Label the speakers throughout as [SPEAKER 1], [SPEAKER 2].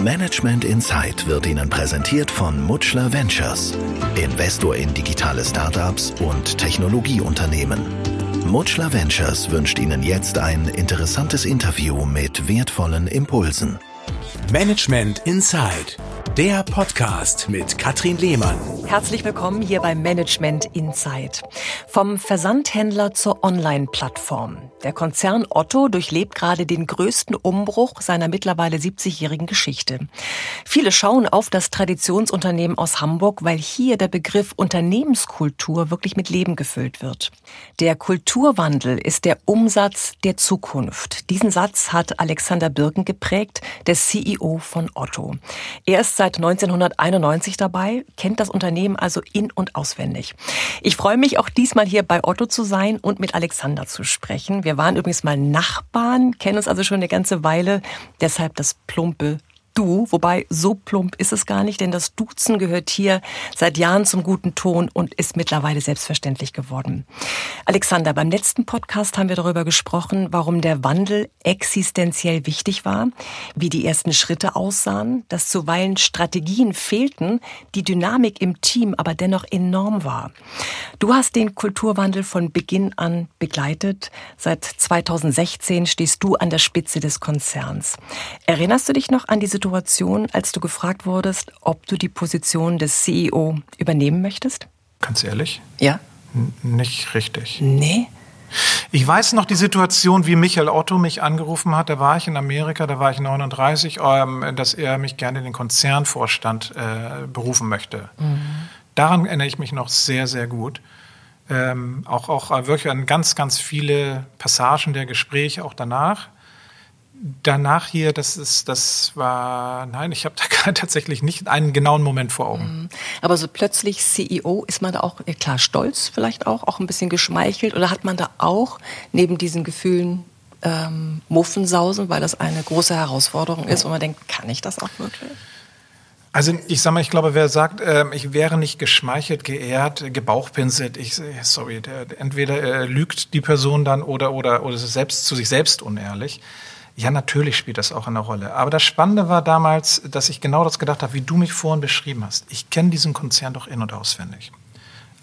[SPEAKER 1] Management Insight wird Ihnen präsentiert von Mutschler Ventures, Investor in digitale Startups und Technologieunternehmen. Mutschler Ventures wünscht Ihnen jetzt ein interessantes Interview mit wertvollen Impulsen.
[SPEAKER 2] Management Inside der Podcast mit Katrin Lehmann.
[SPEAKER 3] Herzlich willkommen hier bei Management Insight. Vom Versandhändler zur Online-Plattform. Der Konzern Otto durchlebt gerade den größten Umbruch seiner mittlerweile 70-jährigen Geschichte. Viele schauen auf das Traditionsunternehmen aus Hamburg, weil hier der Begriff Unternehmenskultur wirklich mit Leben gefüllt wird. Der Kulturwandel ist der Umsatz der Zukunft. Diesen Satz hat Alexander Birken geprägt, der CEO von Otto. Er ist seit 1991 dabei, kennt das Unternehmen also in- und auswendig. Ich freue mich auch diesmal hier bei Otto zu sein und mit Alexander zu sprechen. Wir waren übrigens mal Nachbarn, kennen uns also schon eine ganze Weile. Deshalb das plumpe Du, wobei so plump ist es gar nicht, denn das Duzen gehört hier seit Jahren zum guten Ton und ist mittlerweile selbstverständlich geworden. Alexander, beim letzten Podcast haben wir darüber gesprochen, warum der Wandel existenziell wichtig war, wie die ersten Schritte aussahen, dass zuweilen Strategien fehlten, die Dynamik im Team aber dennoch enorm war. Du hast den Kulturwandel von Beginn an begleitet. Seit 2016 stehst du an der Spitze des Konzerns. Erinnerst du dich noch an die Situation, Situation, als du gefragt wurdest, ob du die Position des CEO übernehmen möchtest?
[SPEAKER 4] Ganz ehrlich?
[SPEAKER 3] Ja.
[SPEAKER 4] N nicht richtig.
[SPEAKER 3] Nee.
[SPEAKER 4] Ich weiß noch die Situation, wie Michael Otto mich angerufen hat. Da war ich in Amerika, da war ich 39, ähm, dass er mich gerne in den Konzernvorstand äh, berufen möchte. Mhm. Daran erinnere ich mich noch sehr, sehr gut. Ähm, auch, auch wirklich an ganz, ganz viele Passagen der Gespräche auch danach danach hier, das ist, das war, nein, ich habe da tatsächlich nicht einen genauen Moment vor Augen. Mhm.
[SPEAKER 3] Aber so plötzlich CEO, ist man da auch, klar, stolz vielleicht auch, auch ein bisschen geschmeichelt oder hat man da auch neben diesen Gefühlen ähm, Muffensausen, weil das eine große Herausforderung ist und man denkt, kann ich das auch wirklich?
[SPEAKER 4] Also ich sag mal, ich glaube, wer sagt, äh, ich wäre nicht geschmeichelt, geehrt, gebauchpinselt, ich sorry, der, entweder äh, lügt die Person dann oder oder oder ist selbst zu sich selbst unehrlich. Ja, natürlich spielt das auch eine Rolle. Aber das Spannende war damals, dass ich genau das gedacht habe, wie du mich vorhin beschrieben hast. Ich kenne diesen Konzern doch in- und auswendig.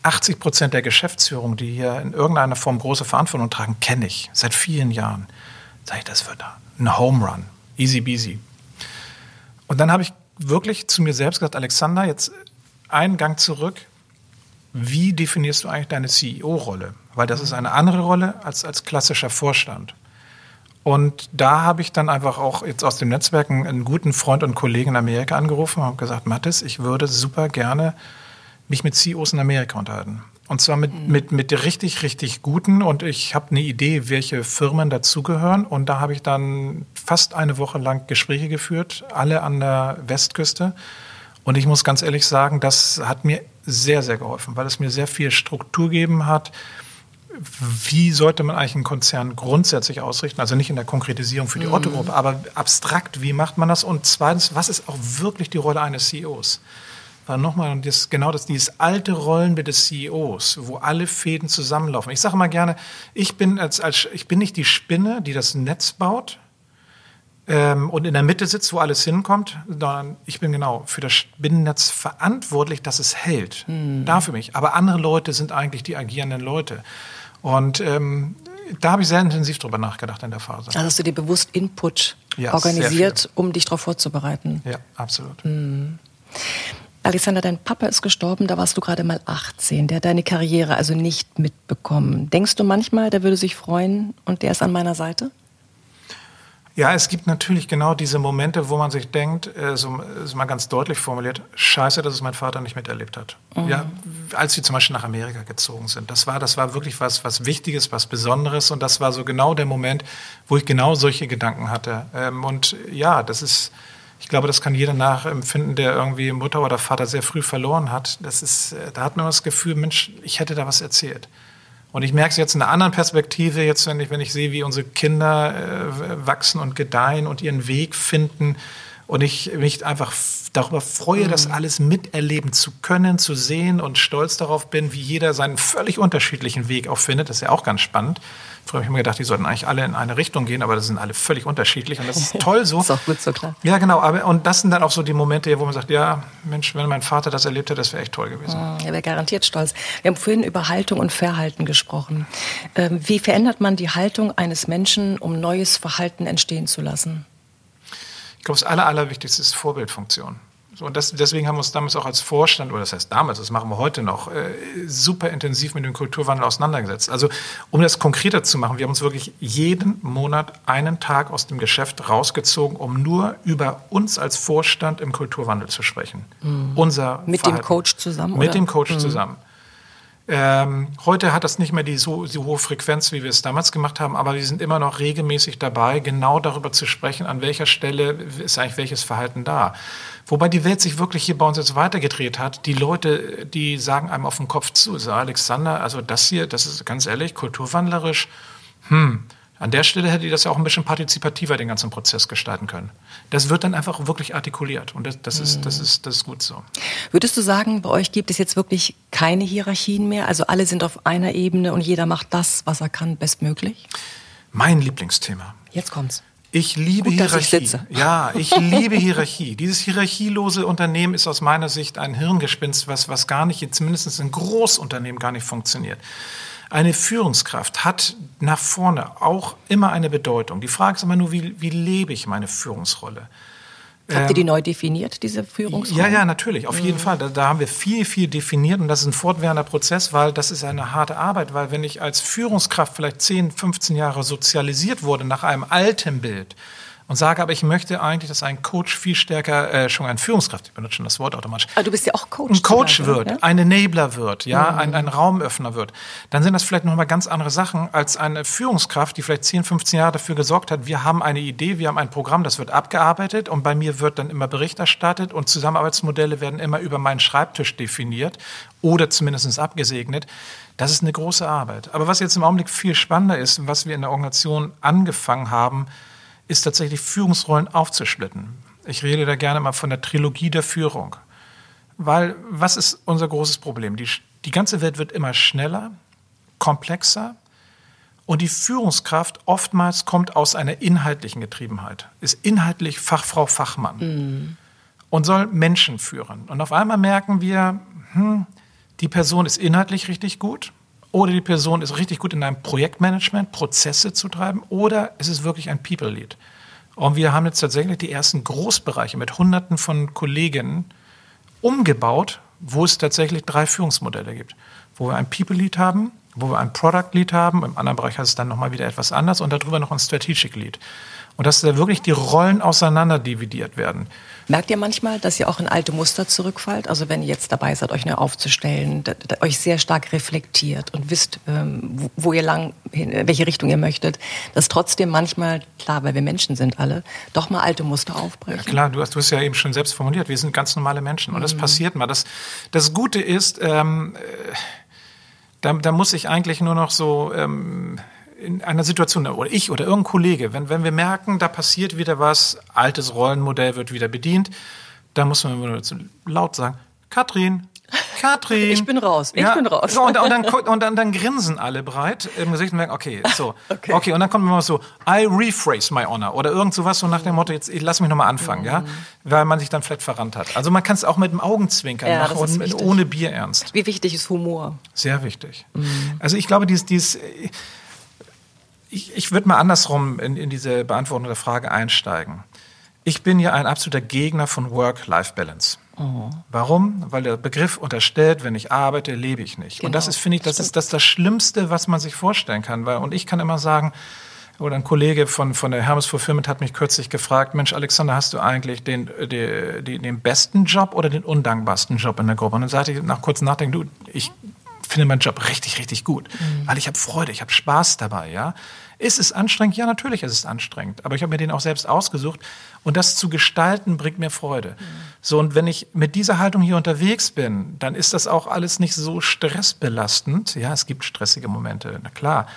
[SPEAKER 4] 80 Prozent der Geschäftsführung, die hier in irgendeiner Form große Verantwortung tragen, kenne ich seit vielen Jahren. Sag ich, das wird ein Home Run. Easy beasy. Und dann habe ich wirklich zu mir selbst gesagt, Alexander, jetzt einen Gang zurück. Wie definierst du eigentlich deine CEO-Rolle? Weil das ist eine andere Rolle als als klassischer Vorstand. Und da habe ich dann einfach auch jetzt aus dem Netzwerk einen guten Freund und Kollegen in Amerika angerufen und habe gesagt, Mathis, ich würde super gerne mich mit CEOs in Amerika unterhalten. Und zwar mit, mhm. mit, mit richtig, richtig guten. Und ich habe eine Idee, welche Firmen dazugehören. Und da habe ich dann fast eine Woche lang Gespräche geführt, alle an der Westküste. Und ich muss ganz ehrlich sagen, das hat mir sehr, sehr geholfen, weil es mir sehr viel Struktur gegeben hat wie sollte man eigentlich einen Konzern grundsätzlich ausrichten? Also nicht in der Konkretisierung für die mhm. Otto-Gruppe, aber abstrakt, wie macht man das? Und zweitens, was ist auch wirklich die Rolle eines CEOs? Weil nochmal, das, genau das, dieses alte Rollenbild des CEOs, wo alle Fäden zusammenlaufen. Ich sage mal gerne, ich bin, als, als, ich bin nicht die Spinne, die das Netz baut ähm, und in der Mitte sitzt, wo alles hinkommt, sondern ich bin genau für das Spinnennetz verantwortlich, dass es hält. Mhm. Da für mich. Aber andere Leute sind eigentlich die agierenden Leute. Und ähm, da habe ich sehr intensiv drüber nachgedacht in der Phase.
[SPEAKER 3] Also hast du dir bewusst Input ja, organisiert, um dich darauf vorzubereiten?
[SPEAKER 4] Ja, absolut. Mhm.
[SPEAKER 3] Alexander, dein Papa ist gestorben, da warst du gerade mal 18. Der hat deine Karriere also nicht mitbekommen. Denkst du manchmal, der würde sich freuen und der ist an meiner Seite?
[SPEAKER 4] Ja, es gibt natürlich genau diese Momente, wo man sich denkt, äh, so ist mal ganz deutlich formuliert, scheiße, dass es mein Vater nicht miterlebt hat. Mhm. Ja, als sie zum Beispiel nach Amerika gezogen sind. Das war, das war wirklich was, was Wichtiges, was Besonderes und das war so genau der Moment, wo ich genau solche Gedanken hatte. Ähm, und ja, das ist, ich glaube, das kann jeder nachempfinden, der irgendwie Mutter oder Vater sehr früh verloren hat. Das ist, äh, da hat man das Gefühl, Mensch, ich hätte da was erzählt. Und ich merke es jetzt in einer anderen Perspektive, jetzt wenn ich, wenn ich sehe, wie unsere Kinder äh, wachsen und gedeihen und ihren Weg finden Und ich mich einfach darüber freue, mhm. das alles miterleben zu können, zu sehen und stolz darauf bin, wie jeder seinen völlig unterschiedlichen Weg auch findet. Das ist ja auch ganz spannend. Früher habe ich mir gedacht, die sollten eigentlich alle in eine Richtung gehen, aber das sind alle völlig unterschiedlich und das ist toll so.
[SPEAKER 3] ist auch gut so, klar.
[SPEAKER 4] Ja, genau. Aber, und das sind dann auch so die Momente, wo man sagt, ja, Mensch, wenn mein Vater das erlebt hätte, das wäre echt toll gewesen.
[SPEAKER 3] Mhm, er wäre garantiert stolz. Wir haben vorhin über Haltung und Verhalten gesprochen. Ähm, wie verändert man die Haltung eines Menschen, um neues Verhalten entstehen zu lassen?
[SPEAKER 4] Ich glaube, das Aller, Allerwichtigste ist Vorbildfunktion. So, und das, deswegen haben wir uns damals auch als Vorstand, oder das heißt damals, das machen wir heute noch, äh, super intensiv mit dem Kulturwandel auseinandergesetzt. Also, um das konkreter zu machen, wir haben uns wirklich jeden Monat einen Tag aus dem Geschäft rausgezogen, um nur über uns als Vorstand im Kulturwandel zu sprechen.
[SPEAKER 3] Mhm. Unser mit Verhalten. dem Coach zusammen?
[SPEAKER 4] Mit oder? dem Coach mhm. zusammen. Ähm, heute hat das nicht mehr die so, so, hohe Frequenz, wie wir es damals gemacht haben, aber wir sind immer noch regelmäßig dabei, genau darüber zu sprechen, an welcher Stelle ist eigentlich welches Verhalten da. Wobei die Welt sich wirklich hier bei uns jetzt weitergedreht hat. Die Leute, die sagen einem auf den Kopf zu, so Alexander, also das hier, das ist ganz ehrlich, kulturwandlerisch, hm, an der Stelle hätte ich das ja auch ein bisschen partizipativer den ganzen Prozess gestalten können. Das wird dann einfach wirklich artikuliert und das, das, ist, das, ist, das ist gut so.
[SPEAKER 3] Würdest du sagen, bei euch gibt es jetzt wirklich keine Hierarchien mehr? Also alle sind auf einer Ebene und jeder macht das, was er kann, bestmöglich?
[SPEAKER 4] Mein Lieblingsthema.
[SPEAKER 3] Jetzt kommt's.
[SPEAKER 4] Ich liebe Gut, Hierarchie. Ich ja, ich liebe Hierarchie. Dieses hierarchielose Unternehmen ist aus meiner Sicht ein Hirngespinst, was, was gar nicht, zumindest in Großunternehmen gar nicht funktioniert. Eine Führungskraft hat nach vorne auch immer eine Bedeutung. Die Frage ist immer nur, wie, wie lebe ich meine Führungsrolle?
[SPEAKER 3] Habt ihr die ähm, neu definiert, diese Führungsrolle?
[SPEAKER 4] Ja, ja, natürlich, auf jeden mhm. Fall. Da, da, haben wir viel, viel definiert und das ist ein fortwährender Prozess, weil das ist eine harte Arbeit, weil wenn ich als Führungskraft vielleicht 10, 15 Jahre sozialisiert wurde nach einem alten Bild, und sage aber, ich möchte eigentlich, dass ein Coach viel stärker, äh, schon ein Führungskraft, ich benutze schon das Wort automatisch.
[SPEAKER 3] Aber du bist ja auch Coach.
[SPEAKER 4] Ein Coach Beispiel, wird, ja? ein Enabler wird, ja, mhm. ein, ein Raumöffner wird. Dann sind das vielleicht nochmal ganz andere Sachen als eine Führungskraft, die vielleicht 10, 15 Jahre dafür gesorgt hat, wir haben eine Idee, wir haben ein Programm, das wird abgearbeitet und bei mir wird dann immer Bericht erstattet und Zusammenarbeitsmodelle werden immer über meinen Schreibtisch definiert oder zumindest abgesegnet. Das ist eine große Arbeit. Aber was jetzt im Augenblick viel spannender ist, was wir in der Organisation angefangen haben, ist tatsächlich Führungsrollen aufzusplitten. Ich rede da gerne mal von der Trilogie der Führung. Weil was ist unser großes Problem? Die, die ganze Welt wird immer schneller, komplexer und die Führungskraft oftmals kommt aus einer inhaltlichen Getriebenheit, ist inhaltlich Fachfrau, Fachmann mhm. und soll Menschen führen. Und auf einmal merken wir, hm, die Person ist inhaltlich richtig gut, oder die Person ist richtig gut in einem Projektmanagement, Prozesse zu treiben, oder es ist wirklich ein People-Lead. Und wir haben jetzt tatsächlich die ersten Großbereiche mit Hunderten von Kolleginnen umgebaut, wo es tatsächlich drei Führungsmodelle gibt. Wo wir ein People-Lead haben, wo wir ein Product-Lead haben, im anderen Bereich heißt es dann nochmal wieder etwas anders und darüber noch ein Strategic-Lead. Und dass da wirklich die Rollen auseinander dividiert werden.
[SPEAKER 3] Merkt ihr manchmal, dass ihr auch in alte Muster zurückfallt? Also wenn ihr jetzt dabei seid, euch neu aufzustellen, euch sehr stark reflektiert und wisst, ähm, wo ihr lang, welche Richtung ihr möchtet, dass trotzdem manchmal, klar, weil wir Menschen sind alle, doch mal alte Muster aufbrechen?
[SPEAKER 4] Ja, klar, du hast, du hast ja eben schon selbst formuliert, wir sind ganz normale Menschen und das mhm. passiert mal. Das, das Gute ist, ähm, äh, da, da muss ich eigentlich nur noch so... Ähm, in einer Situation, oder ich oder irgendein Kollege, wenn, wenn wir merken, da passiert wieder was, altes Rollenmodell wird wieder bedient, dann muss man nur laut sagen, Katrin, Katrin.
[SPEAKER 3] Ich bin raus. Ich ja, bin raus.
[SPEAKER 4] So, und, und, dann, und dann, dann grinsen alle breit im Gesicht und merken, okay, so. Okay. okay. und dann kommt immer so, I rephrase my honor oder irgend sowas so nach dem Motto, jetzt lass mich nochmal anfangen, mhm. ja. Weil man sich dann vielleicht verrannt hat. Also man kann es auch mit dem Augenzwinkern ja, machen und mit, ohne Bier ernst.
[SPEAKER 3] Wie wichtig ist Humor?
[SPEAKER 4] Sehr wichtig. Mhm. Also ich glaube, dieses, dieses ich, ich würde mal andersrum in, in diese Beantwortung der Frage einsteigen. Ich bin ja ein absoluter Gegner von Work-Life-Balance. Oh. Warum? Weil der Begriff unterstellt, wenn ich arbeite, lebe ich nicht. Genau. Und das ist, finde ich, das Stimmt. ist das, das Schlimmste, was man sich vorstellen kann. Weil, und ich kann immer sagen, oder ein Kollege von, von der Hermes Fulfillment hat mich kürzlich gefragt, Mensch, Alexander, hast du eigentlich den, den, den, den besten Job oder den undankbarsten Job in der Gruppe? Und dann sagte ich nach kurzem Nachdenken, du, ich finde meinen Job richtig, richtig gut, mhm. weil ich habe Freude, ich habe Spaß dabei, ja. Ist es anstrengend? Ja, natürlich ist es anstrengend. Aber ich habe mir den auch selbst ausgesucht. Und das zu gestalten bringt mir Freude. Mhm. So, und wenn ich mit dieser Haltung hier unterwegs bin, dann ist das auch alles nicht so stressbelastend. Ja, es gibt stressige Momente, na klar.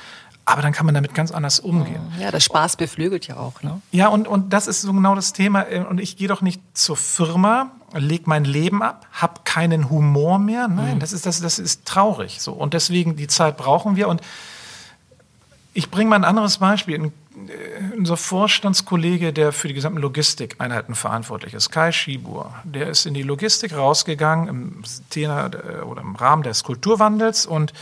[SPEAKER 4] aber dann kann man damit ganz anders umgehen.
[SPEAKER 3] Ja, der Spaß beflügelt ja auch. Ne?
[SPEAKER 4] Ja, und, und das ist so genau das Thema. Und ich gehe doch nicht zur Firma, leg mein Leben ab, hab keinen Humor mehr. Nein, mhm. das, ist, das, das ist traurig. So. Und deswegen, die Zeit brauchen wir. Und ich bringe mal ein anderes Beispiel. Unser Vorstandskollege, der für die gesamten Logistikeinheiten verantwortlich ist, Kai Schibur, der ist in die Logistik rausgegangen im, Thema, oder im Rahmen des Kulturwandels und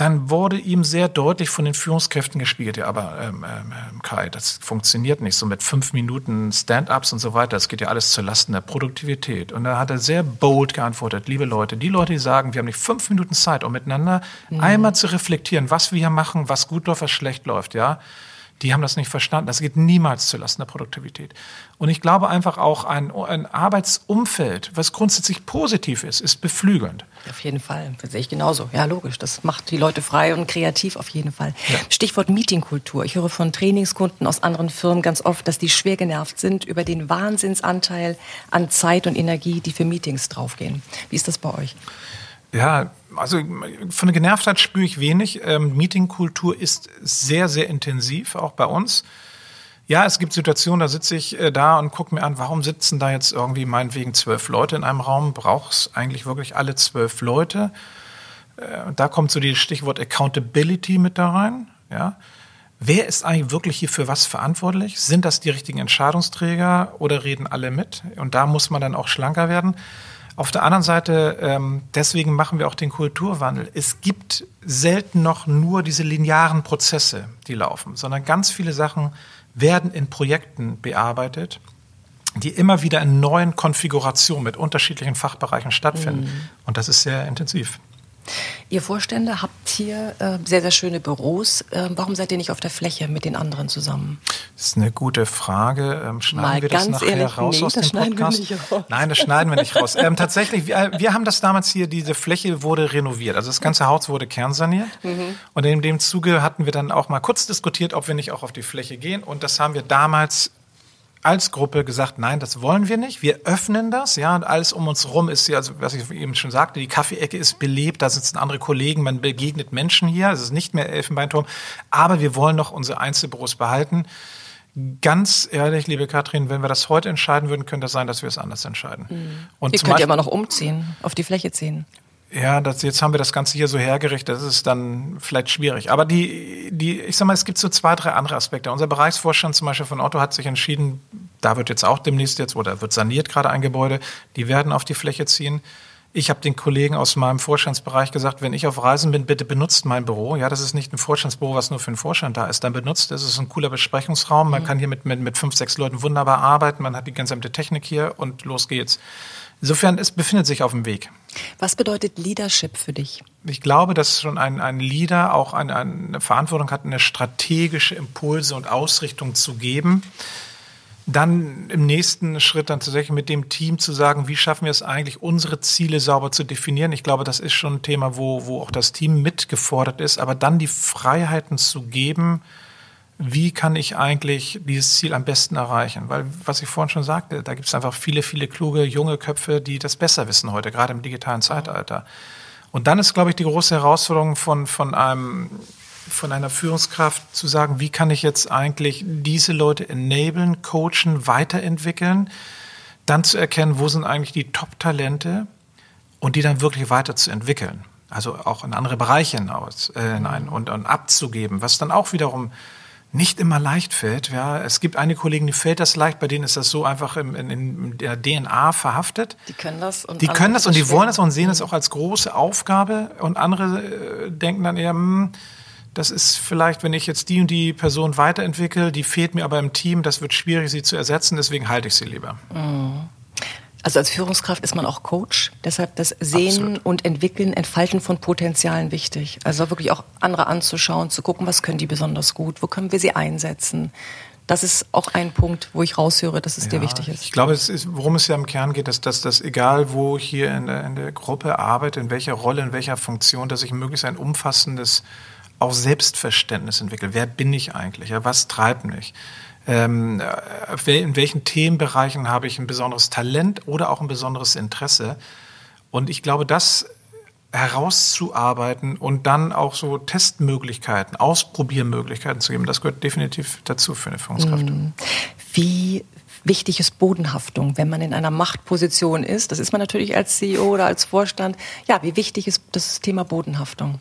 [SPEAKER 4] dann wurde ihm sehr deutlich von den Führungskräften gespiegelt, ja, aber ähm, ähm, Kai, das funktioniert nicht so mit fünf Minuten Stand-ups und so weiter. Das geht ja alles zu Lasten der Produktivität. Und da hat er sehr bold geantwortet, liebe Leute, die Leute, die sagen, wir haben nicht fünf Minuten Zeit, um miteinander mhm. einmal zu reflektieren, was wir hier machen, was gut läuft, was schlecht läuft, ja die haben das nicht verstanden. Das geht niemals zulasten der Produktivität. Und ich glaube einfach auch, ein, ein Arbeitsumfeld, was grundsätzlich positiv ist, ist beflügelnd.
[SPEAKER 3] Auf jeden Fall, das sehe ich genauso. Ja, logisch. Das macht die Leute frei und kreativ auf jeden Fall. Ja. Stichwort Meetingkultur. Ich höre von Trainingskunden aus anderen Firmen ganz oft, dass die schwer genervt sind über den Wahnsinnsanteil an Zeit und Energie, die für Meetings draufgehen. Wie ist das bei euch?
[SPEAKER 4] Ja, also von der Genervtheit spüre ich wenig. Ähm, Meetingkultur ist sehr, sehr intensiv, auch bei uns. Ja, es gibt Situationen, da sitze ich äh, da und gucke mir an, warum sitzen da jetzt irgendwie meinetwegen zwölf Leute in einem Raum? Braucht es eigentlich wirklich alle zwölf Leute? Äh, da kommt so das Stichwort Accountability mit da rein. Ja. Wer ist eigentlich wirklich hier für was verantwortlich? Sind das die richtigen Entscheidungsträger oder reden alle mit? Und da muss man dann auch schlanker werden. Auf der anderen Seite, ähm, deswegen machen wir auch den Kulturwandel. Es gibt selten noch nur diese linearen Prozesse, die laufen, sondern ganz viele Sachen werden in Projekten bearbeitet, die immer wieder in neuen Konfigurationen mit unterschiedlichen Fachbereichen stattfinden. Mhm. Und das ist sehr intensiv.
[SPEAKER 3] Ihr Vorstände habt hier äh, sehr, sehr schöne Büros. Äh, warum seid ihr nicht auf der Fläche mit den anderen zusammen?
[SPEAKER 4] Das ist eine gute Frage. Ähm, schneiden Mal wir das nachher
[SPEAKER 3] ehrlich,
[SPEAKER 4] raus
[SPEAKER 3] nee,
[SPEAKER 4] aus dem Podcast? Nein, das schneiden wir nicht raus. Ähm, tatsächlich, wir, wir, haben das damals hier, diese Fläche wurde renoviert. Also das ganze Haus wurde kernsaniert. Mhm. Und in dem Zuge hatten wir dann auch mal kurz diskutiert, ob wir nicht auch auf die Fläche gehen. Und das haben wir damals als Gruppe gesagt, nein, das wollen wir nicht. Wir öffnen das, ja, und alles um uns rum ist ja, also was ich eben schon sagte, die Kaffeeecke ist belebt, da sitzen andere Kollegen, man begegnet Menschen hier, es ist nicht mehr Elfenbeinturm, aber wir wollen noch unsere Einzelbüros behalten. Ganz ehrlich, liebe Katrin, wenn wir das heute entscheiden würden, könnte es sein, dass wir es anders entscheiden. Mhm.
[SPEAKER 3] Und Ihr könnt ja immer noch umziehen, auf die Fläche ziehen.
[SPEAKER 4] Ja, das, jetzt haben wir das Ganze hier so hergerichtet, das ist dann vielleicht schwierig. Aber die, die, ich sag mal, es gibt so zwei, drei andere Aspekte. Unser Bereichsvorstand zum Beispiel von Otto hat sich entschieden, da wird jetzt auch demnächst jetzt, oder wird saniert gerade ein Gebäude, die werden auf die Fläche ziehen. Ich habe den Kollegen aus meinem Vorstandsbereich gesagt, wenn ich auf Reisen bin, bitte benutzt mein Büro. Ja, das ist nicht ein Vorstandsbüro, was nur für den Vorstand da ist. Dann benutzt, das ist ein cooler Besprechungsraum. Man mhm. kann hier mit, mit, mit fünf, sechs Leuten wunderbar arbeiten. Man hat die gesamte Technik hier und los geht's. Insofern, es befindet sich auf dem Weg.
[SPEAKER 3] Was bedeutet Leadership für dich?
[SPEAKER 4] Ich glaube, dass schon ein, ein Leader auch eine, eine Verantwortung hat, eine strategische Impulse und Ausrichtung zu geben. Dann im nächsten Schritt dann tatsächlich mit dem Team zu sagen, wie schaffen wir es eigentlich, unsere Ziele sauber zu definieren. Ich glaube, das ist schon ein Thema, wo, wo auch das Team mitgefordert ist, aber dann die Freiheiten zu geben, wie kann ich eigentlich dieses Ziel am besten erreichen? Weil, was ich vorhin schon sagte, da gibt es einfach viele, viele kluge, junge Köpfe, die das besser wissen heute, gerade im digitalen Zeitalter. Und dann ist, glaube ich, die große Herausforderung von, von einem, von einer Führungskraft zu sagen, wie kann ich jetzt eigentlich diese Leute enablen, coachen, weiterentwickeln, dann zu erkennen, wo sind eigentlich die Top-Talente und die dann wirklich weiterzuentwickeln. Also auch in andere Bereiche hinaus, äh, hinein und, und abzugeben, was dann auch wiederum nicht immer leicht fällt. Ja, es gibt einige Kollegen, die fällt das leicht, bei denen ist das so einfach in, in, in der DNA verhaftet.
[SPEAKER 3] Die können das
[SPEAKER 4] und die können das und die wollen das und sehen es auch als große Aufgabe und andere äh, denken dann eher, hm, das ist vielleicht, wenn ich jetzt die und die Person weiterentwickle, die fehlt mir aber im Team, das wird schwierig, sie zu ersetzen, deswegen halte ich sie lieber. Mhm.
[SPEAKER 3] Also als Führungskraft ist man auch Coach, deshalb das Sehen Absolut. und Entwickeln, Entfalten von Potenzialen wichtig. Also wirklich auch andere anzuschauen, zu gucken, was können die besonders gut, wo können wir sie einsetzen. Das ist auch ein Punkt, wo ich raushöre, dass es ja, dir wichtig ist.
[SPEAKER 4] Ich glaube, es ist, worum es ja im Kern geht, ist, dass das, egal wo ich hier in der, in der Gruppe arbeite, in welcher Rolle, in welcher Funktion, dass ich möglichst ein umfassendes auch Selbstverständnis entwickle. Wer bin ich eigentlich? Ja, was treibt mich? Ähm, in welchen Themenbereichen habe ich ein besonderes Talent oder auch ein besonderes Interesse. Und ich glaube, das herauszuarbeiten und dann auch so Testmöglichkeiten, Ausprobiermöglichkeiten zu geben. Das gehört definitiv dazu für eine Führungskraft. Mhm.
[SPEAKER 3] Wie wichtig ist Bodenhaftung, wenn man in einer Machtposition ist? Das ist man natürlich als CEO oder als Vorstand. Ja, wie wichtig ist das Thema Bodenhaftung?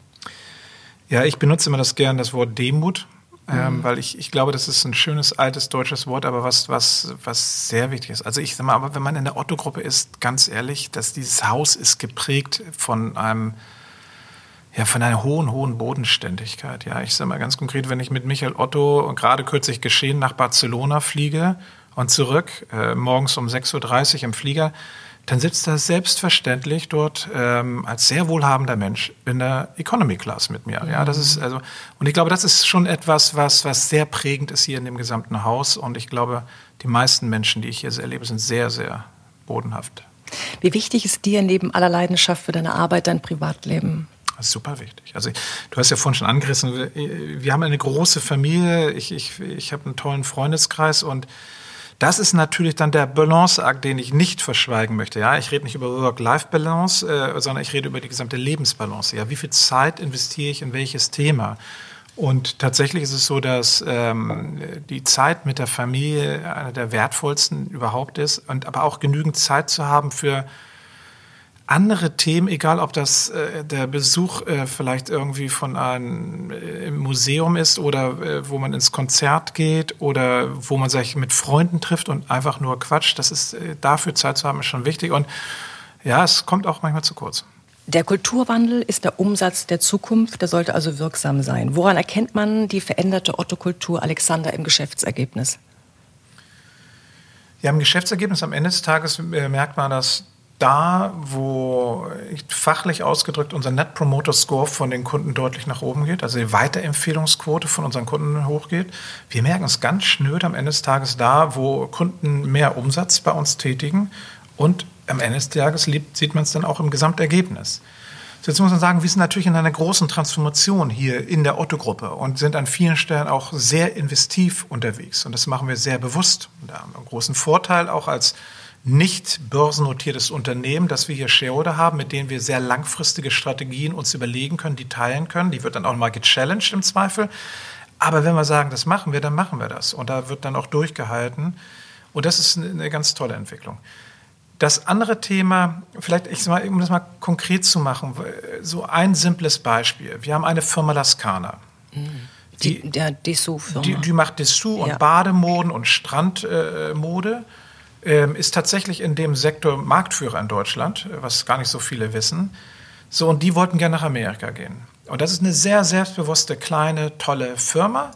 [SPEAKER 4] Ja, ich benutze immer das gern das Wort Demut. Ähm, mhm. weil ich, ich glaube, das ist ein schönes altes deutsches Wort, aber was, was, was sehr wichtig ist. Also ich sag mal, aber wenn man in der Otto-Gruppe ist, ganz ehrlich, dass dieses Haus ist geprägt von einem, ja, von einer hohen, hohen Bodenständigkeit. Ja, ich sage mal ganz konkret, wenn ich mit Michael Otto gerade kürzlich geschehen nach Barcelona fliege und zurück, äh, morgens um 6.30 Uhr im Flieger, dann sitzt er selbstverständlich dort ähm, als sehr wohlhabender Mensch in der Economy Class mit mir. Ja, das ist also und ich glaube, das ist schon etwas, was was sehr prägend ist hier in dem gesamten Haus und ich glaube, die meisten Menschen, die ich hier erlebe, sind sehr sehr bodenhaft.
[SPEAKER 3] Wie wichtig ist dir neben aller Leidenschaft für deine Arbeit dein Privatleben?
[SPEAKER 4] Das ist super wichtig. Also du hast ja vorhin schon angerissen, wir, wir haben eine große Familie, ich, ich, ich habe einen tollen Freundeskreis und das ist natürlich dann der Balanceakt, den ich nicht verschweigen möchte. Ja, ich rede nicht über Work-Life-Balance, äh, sondern ich rede über die gesamte Lebensbalance. Ja, wie viel Zeit investiere ich in welches Thema? Und tatsächlich ist es so, dass ähm, die Zeit mit der Familie eine der wertvollsten überhaupt ist und aber auch genügend Zeit zu haben für andere Themen, egal ob das äh, der Besuch äh, vielleicht irgendwie von einem äh, Museum ist oder äh, wo man ins Konzert geht oder wo man sich mit Freunden trifft und einfach nur quatscht, das ist äh, dafür Zeit zu haben, ist schon wichtig. Und ja, es kommt auch manchmal zu kurz.
[SPEAKER 3] Der Kulturwandel ist der Umsatz der Zukunft, der sollte also wirksam sein. Woran erkennt man die veränderte Otto-Kultur Alexander im Geschäftsergebnis?
[SPEAKER 4] Ja, im Geschäftsergebnis am Ende des Tages äh, merkt man, dass da, wo fachlich ausgedrückt unser Net Promoter Score von den Kunden deutlich nach oben geht, also die Weiterempfehlungsquote von unseren Kunden hochgeht. Wir merken es ganz schnöd am Ende des Tages da, wo Kunden mehr Umsatz bei uns tätigen und am Ende des Tages sieht man es dann auch im Gesamtergebnis. Jetzt muss man sagen, wir sind natürlich in einer großen Transformation hier in der Otto-Gruppe und sind an vielen Stellen auch sehr investiv unterwegs. Und das machen wir sehr bewusst. Und da haben wir einen großen Vorteil auch als nicht börsennotiertes Unternehmen, dass wir hier Shareholder haben, mit denen wir sehr langfristige Strategien uns überlegen können, die teilen können. Die wird dann auch mal gechallenged im Zweifel. Aber wenn wir sagen, das machen wir, dann machen wir das. Und da wird dann auch durchgehalten. Und das ist eine ganz tolle Entwicklung. Das andere Thema, vielleicht, ich mal, um das mal konkret zu machen, so ein simples Beispiel. Wir haben eine Firma Lascana.
[SPEAKER 3] Mhm. Die, die.
[SPEAKER 4] Die, die, macht Dessous ja. und Bademoden und Strandmode. Äh, ist tatsächlich in dem Sektor Marktführer in Deutschland, was gar nicht so viele wissen. So, und die wollten gerne nach Amerika gehen. Und das ist eine sehr selbstbewusste, kleine, tolle Firma.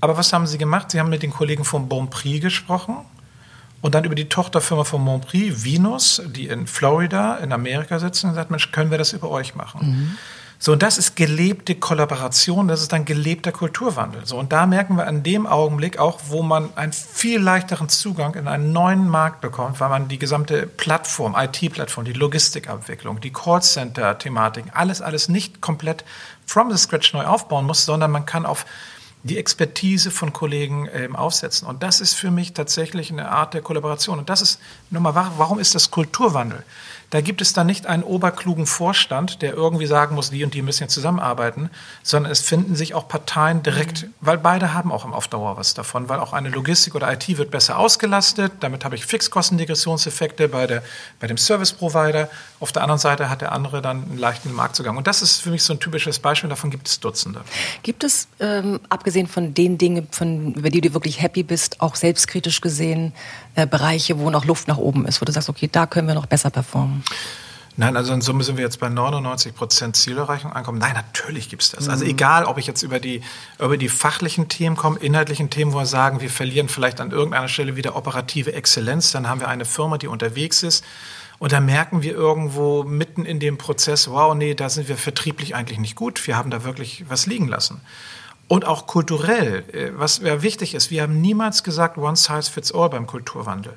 [SPEAKER 4] Aber was haben sie gemacht? Sie haben mit den Kollegen von Bonprix gesprochen und dann über die Tochterfirma von Bonprix, Venus, die in Florida, in Amerika sitzen, und gesagt, Mensch, können wir das über euch machen? Mhm. So, und das ist gelebte Kollaboration, das ist dann gelebter Kulturwandel. So, und da merken wir an dem Augenblick auch, wo man einen viel leichteren Zugang in einen neuen Markt bekommt, weil man die gesamte Plattform, IT-Plattform, die Logistikabwicklung, die Callcenter-Thematiken, alles, alles nicht komplett from the scratch neu aufbauen muss, sondern man kann auf die Expertise von Kollegen ähm, aufsetzen. Und das ist für mich tatsächlich eine Art der Kollaboration. Und das ist, nochmal, warum ist das Kulturwandel? Da gibt es dann nicht einen oberklugen Vorstand, der irgendwie sagen muss, die und die müssen jetzt zusammenarbeiten, sondern es finden sich auch Parteien direkt, mhm. weil beide haben auch auf Dauer was davon, weil auch eine Logistik oder IT wird besser ausgelastet. Damit habe ich Fixkostendegressionseffekte bei, der, bei dem Service Provider. Auf der anderen Seite hat der andere dann einen leichten Marktzugang. Und das ist für mich so ein typisches Beispiel. Davon gibt es Dutzende.
[SPEAKER 3] Gibt es, ähm, abgesehen von den Dingen, von, über die du wirklich happy bist, auch selbstkritisch gesehen, äh, Bereiche, wo noch Luft nach oben ist, wo du sagst, okay, da können wir noch besser performen?
[SPEAKER 4] Nein, also in Summe sind wir jetzt bei 99 Prozent Zielerreichung ankommen. Nein, natürlich gibt es das. Also mhm. egal, ob ich jetzt über die, über die fachlichen Themen komme, inhaltlichen Themen, wo wir sagen, wir verlieren vielleicht an irgendeiner Stelle wieder operative Exzellenz, dann haben wir eine Firma, die unterwegs ist. Und dann merken wir irgendwo mitten in dem Prozess, wow, nee, da sind wir vertrieblich eigentlich nicht gut. Wir haben da wirklich was liegen lassen. Und auch kulturell, äh, was wichtig ist, wir haben niemals gesagt, one size fits all beim Kulturwandel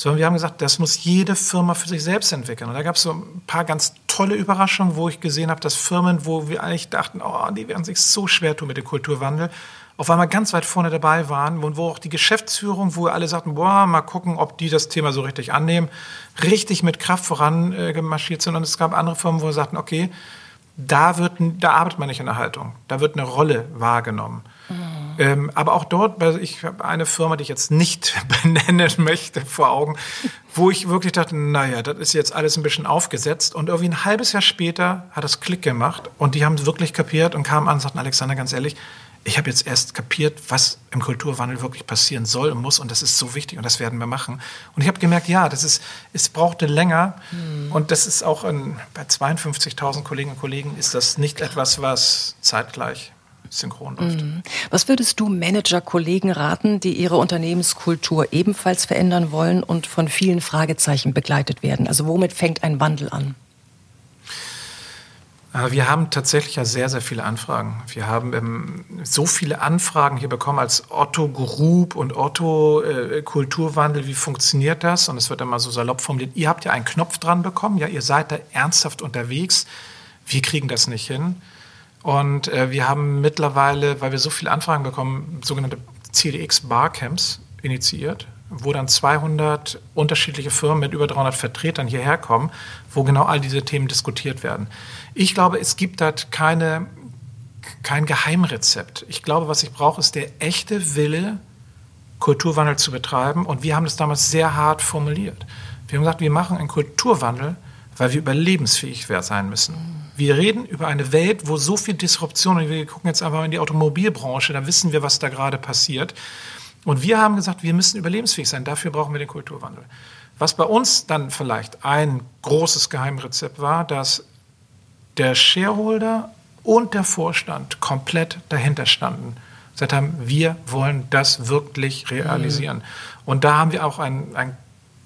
[SPEAKER 4] sondern wir haben gesagt, das muss jede Firma für sich selbst entwickeln. Und da gab es so ein paar ganz tolle Überraschungen, wo ich gesehen habe, dass Firmen, wo wir eigentlich dachten, oh, die werden sich so schwer tun mit dem Kulturwandel, auf einmal ganz weit vorne dabei waren und wo auch die Geschäftsführung, wo alle sagten, boah, mal gucken, ob die das Thema so richtig annehmen, richtig mit Kraft voran äh, gemarschiert sind. Und es gab andere Firmen, wo wir sagten, okay, da, wird, da arbeitet man nicht in der Haltung, da wird eine Rolle wahrgenommen. Mhm. Ähm, aber auch dort, ich habe eine Firma, die ich jetzt nicht benennen möchte, vor Augen, wo ich wirklich dachte, naja, das ist jetzt alles ein bisschen aufgesetzt. Und irgendwie ein halbes Jahr später hat das Klick gemacht und die haben es wirklich kapiert und kamen an und sagten, Alexander, ganz ehrlich, ich habe jetzt erst kapiert, was im Kulturwandel wirklich passieren soll und muss und das ist so wichtig und das werden wir machen. Und ich habe gemerkt, ja, das ist, es brauchte länger hm. und das ist auch in, bei 52.000 Kolleginnen und Kollegen ist das nicht etwas, was zeitgleich synchron läuft. Mhm.
[SPEAKER 3] Was würdest du Manager-Kollegen raten, die ihre Unternehmenskultur ebenfalls verändern wollen und von vielen Fragezeichen begleitet werden? Also womit fängt ein Wandel an?
[SPEAKER 4] Wir haben tatsächlich ja sehr, sehr viele Anfragen. Wir haben ähm, so viele Anfragen hier bekommen als Otto Group und Otto äh, Kulturwandel. Wie funktioniert das? Und es wird immer so salopp formuliert. Ihr habt ja einen Knopf dran bekommen. Ja, ihr seid da ernsthaft unterwegs. Wir kriegen das nicht hin. Und äh, wir haben mittlerweile, weil wir so viele Anfragen bekommen, sogenannte CDX Barcamps initiiert wo dann 200 unterschiedliche Firmen mit über 300 Vertretern hierher kommen, wo genau all diese Themen diskutiert werden. Ich glaube, es gibt da keine, kein Geheimrezept. Ich glaube, was ich brauche, ist der echte Wille, Kulturwandel zu betreiben. Und wir haben das damals sehr hart formuliert. Wir haben gesagt, wir machen einen Kulturwandel, weil wir überlebensfähig sein müssen. Wir reden über eine Welt, wo so viel Disruption, und wir gucken jetzt einfach in die Automobilbranche, da wissen wir, was da gerade passiert. Und wir haben gesagt, wir müssen überlebensfähig sein. Dafür brauchen wir den Kulturwandel. Was bei uns dann vielleicht ein großes Geheimrezept war, dass der Shareholder und der Vorstand komplett dahinter standen. Gesagt haben, wir wollen das wirklich realisieren. Mhm. Und da haben wir auch einen, einen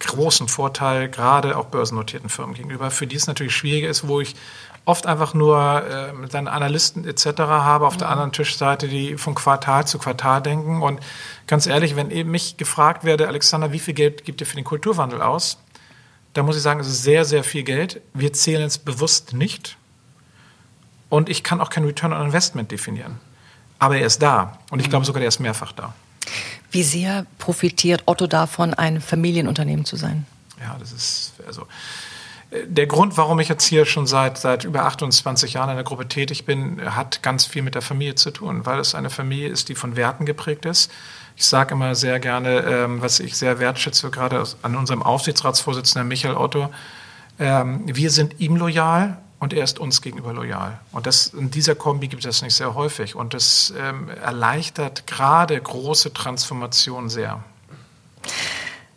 [SPEAKER 4] großen Vorteil, gerade auch börsennotierten Firmen gegenüber, für die es natürlich schwieriger ist, wo ich oft einfach nur äh, dann Analysten etc. habe auf ja. der anderen Tischseite, die von Quartal zu Quartal denken. Und ganz ehrlich, wenn eben mich gefragt werde, Alexander, wie viel Geld gibt ihr für den Kulturwandel aus? Da muss ich sagen, es ist sehr, sehr viel Geld. Wir zählen es bewusst nicht. Und ich kann auch kein Return on Investment definieren. Aber er ist da. Und ich glaube mhm. sogar, er ist mehrfach da.
[SPEAKER 3] Wie sehr profitiert Otto davon, ein Familienunternehmen zu sein?
[SPEAKER 4] Ja, das ist, also, der Grund, warum ich jetzt hier schon seit, seit über 28 Jahren in der Gruppe tätig bin, hat ganz viel mit der Familie zu tun, weil es eine Familie ist, die von Werten geprägt ist. Ich sage immer sehr gerne, ähm, was ich sehr wertschätze, gerade an unserem Aufsichtsratsvorsitzenden Michael Otto, ähm, wir sind ihm loyal und er ist uns gegenüber loyal. Und das, in dieser Kombi gibt es nicht sehr häufig. Und das ähm, erleichtert gerade große Transformationen sehr.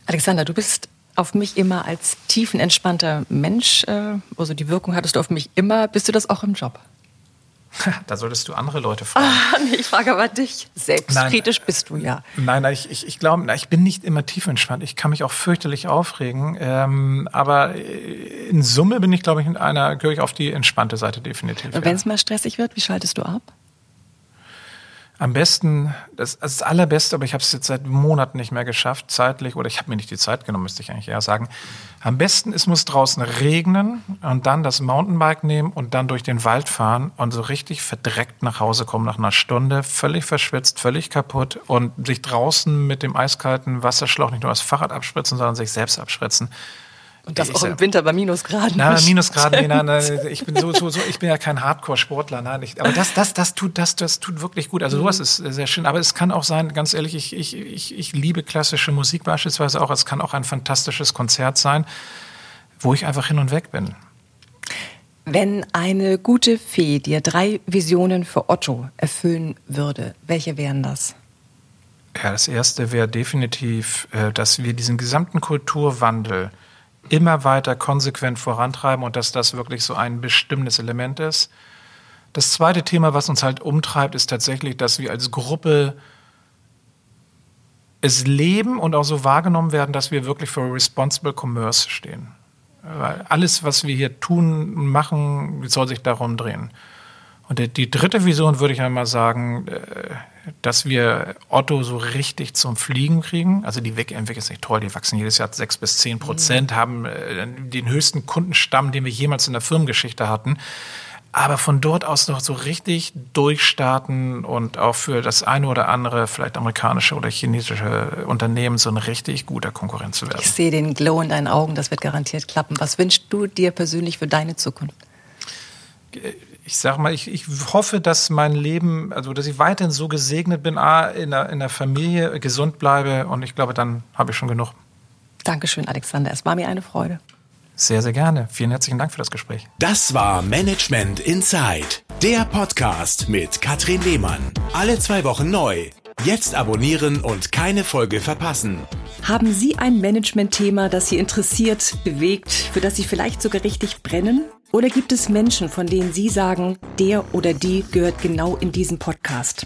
[SPEAKER 3] Alexander, du bist auf mich immer als tiefenentspannter Mensch, äh, also die Wirkung hattest du auf mich immer. Bist du das auch im Job?
[SPEAKER 4] Da solltest du andere Leute fragen.
[SPEAKER 3] Ah, nee, ich frage aber dich. Selbstkritisch nein, bist du ja.
[SPEAKER 4] Nein, nein ich, ich, ich glaube, ich bin nicht immer tiefenentspannt. Ich kann mich auch fürchterlich aufregen. Ähm, aber in Summe bin ich, glaube ich, in einer, gehöre ich auf die entspannte Seite definitiv.
[SPEAKER 3] Und wenn es ja. mal stressig wird, wie schaltest du ab?
[SPEAKER 4] Am besten, das, das allerbeste, aber ich habe es jetzt seit Monaten nicht mehr geschafft, zeitlich, oder ich habe mir nicht die Zeit genommen, müsste ich eigentlich eher sagen. Am besten, es muss draußen regnen und dann das Mountainbike nehmen und dann durch den Wald fahren und so richtig verdreckt nach Hause kommen nach einer Stunde, völlig verschwitzt, völlig kaputt und sich draußen mit dem eiskalten Wasserschlauch nicht nur das Fahrrad abspritzen, sondern sich selbst abspritzen.
[SPEAKER 3] Und das ich, auch im Winter bei Minusgraden.
[SPEAKER 4] Nein, Minusgraden, nee, nein, nein, ich bin so, so, so, ich bin ja kein Hardcore-Sportler, nein, ich, aber das, das, das tut, das, das tut wirklich gut. Also sowas ist sehr schön. Aber es kann auch sein, ganz ehrlich, ich, ich, ich, ich liebe klassische Musik beispielsweise auch. Es kann auch ein fantastisches Konzert sein, wo ich einfach hin und weg bin.
[SPEAKER 3] Wenn eine gute Fee dir drei Visionen für Otto erfüllen würde, welche wären das?
[SPEAKER 4] Ja, das erste wäre definitiv, äh, dass wir diesen gesamten Kulturwandel immer weiter konsequent vorantreiben und dass das wirklich so ein bestimmendes Element ist. Das zweite Thema, was uns halt umtreibt, ist tatsächlich, dass wir als Gruppe es leben und auch so wahrgenommen werden, dass wir wirklich für Responsible Commerce stehen. Weil alles, was wir hier tun, machen, soll sich darum drehen. Und die dritte Vision würde ich einmal sagen, äh, dass wir Otto so richtig zum Fliegen kriegen. Also die entwickelt ist nicht toll, die wachsen jedes Jahr sechs bis zehn Prozent, mhm. haben äh, den höchsten Kundenstamm, den wir jemals in der Firmengeschichte hatten. aber von dort aus noch so richtig durchstarten und auch für das eine oder andere, vielleicht amerikanische oder chinesische Unternehmen so ein richtig guter Konkurrent zu werden.
[SPEAKER 3] Ich sehe den Glow in deinen Augen, das wird garantiert klappen. Was wünschst du dir persönlich für deine Zukunft?
[SPEAKER 4] Ich sag mal, ich, ich hoffe, dass mein Leben, also dass ich weiterhin so gesegnet bin, A, in der, in der Familie gesund bleibe und ich glaube, dann habe ich schon genug.
[SPEAKER 3] Dankeschön, Alexander. Es war mir eine Freude.
[SPEAKER 4] Sehr, sehr gerne. Vielen herzlichen Dank für das Gespräch.
[SPEAKER 2] Das war Management Inside, der Podcast mit Katrin Lehmann. Alle zwei Wochen neu. Jetzt abonnieren und keine Folge verpassen.
[SPEAKER 3] Haben Sie ein Management-Thema, das Sie interessiert, bewegt, für das Sie vielleicht sogar richtig brennen? Oder gibt es Menschen, von denen Sie sagen, der oder die gehört genau in diesen Podcast?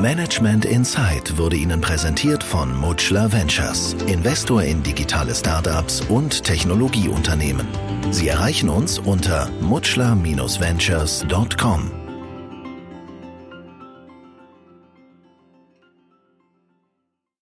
[SPEAKER 1] Management Insight wurde Ihnen präsentiert von Mutschler Ventures, Investor in digitale Startups und Technologieunternehmen. Sie erreichen uns unter mutschler-ventures.com.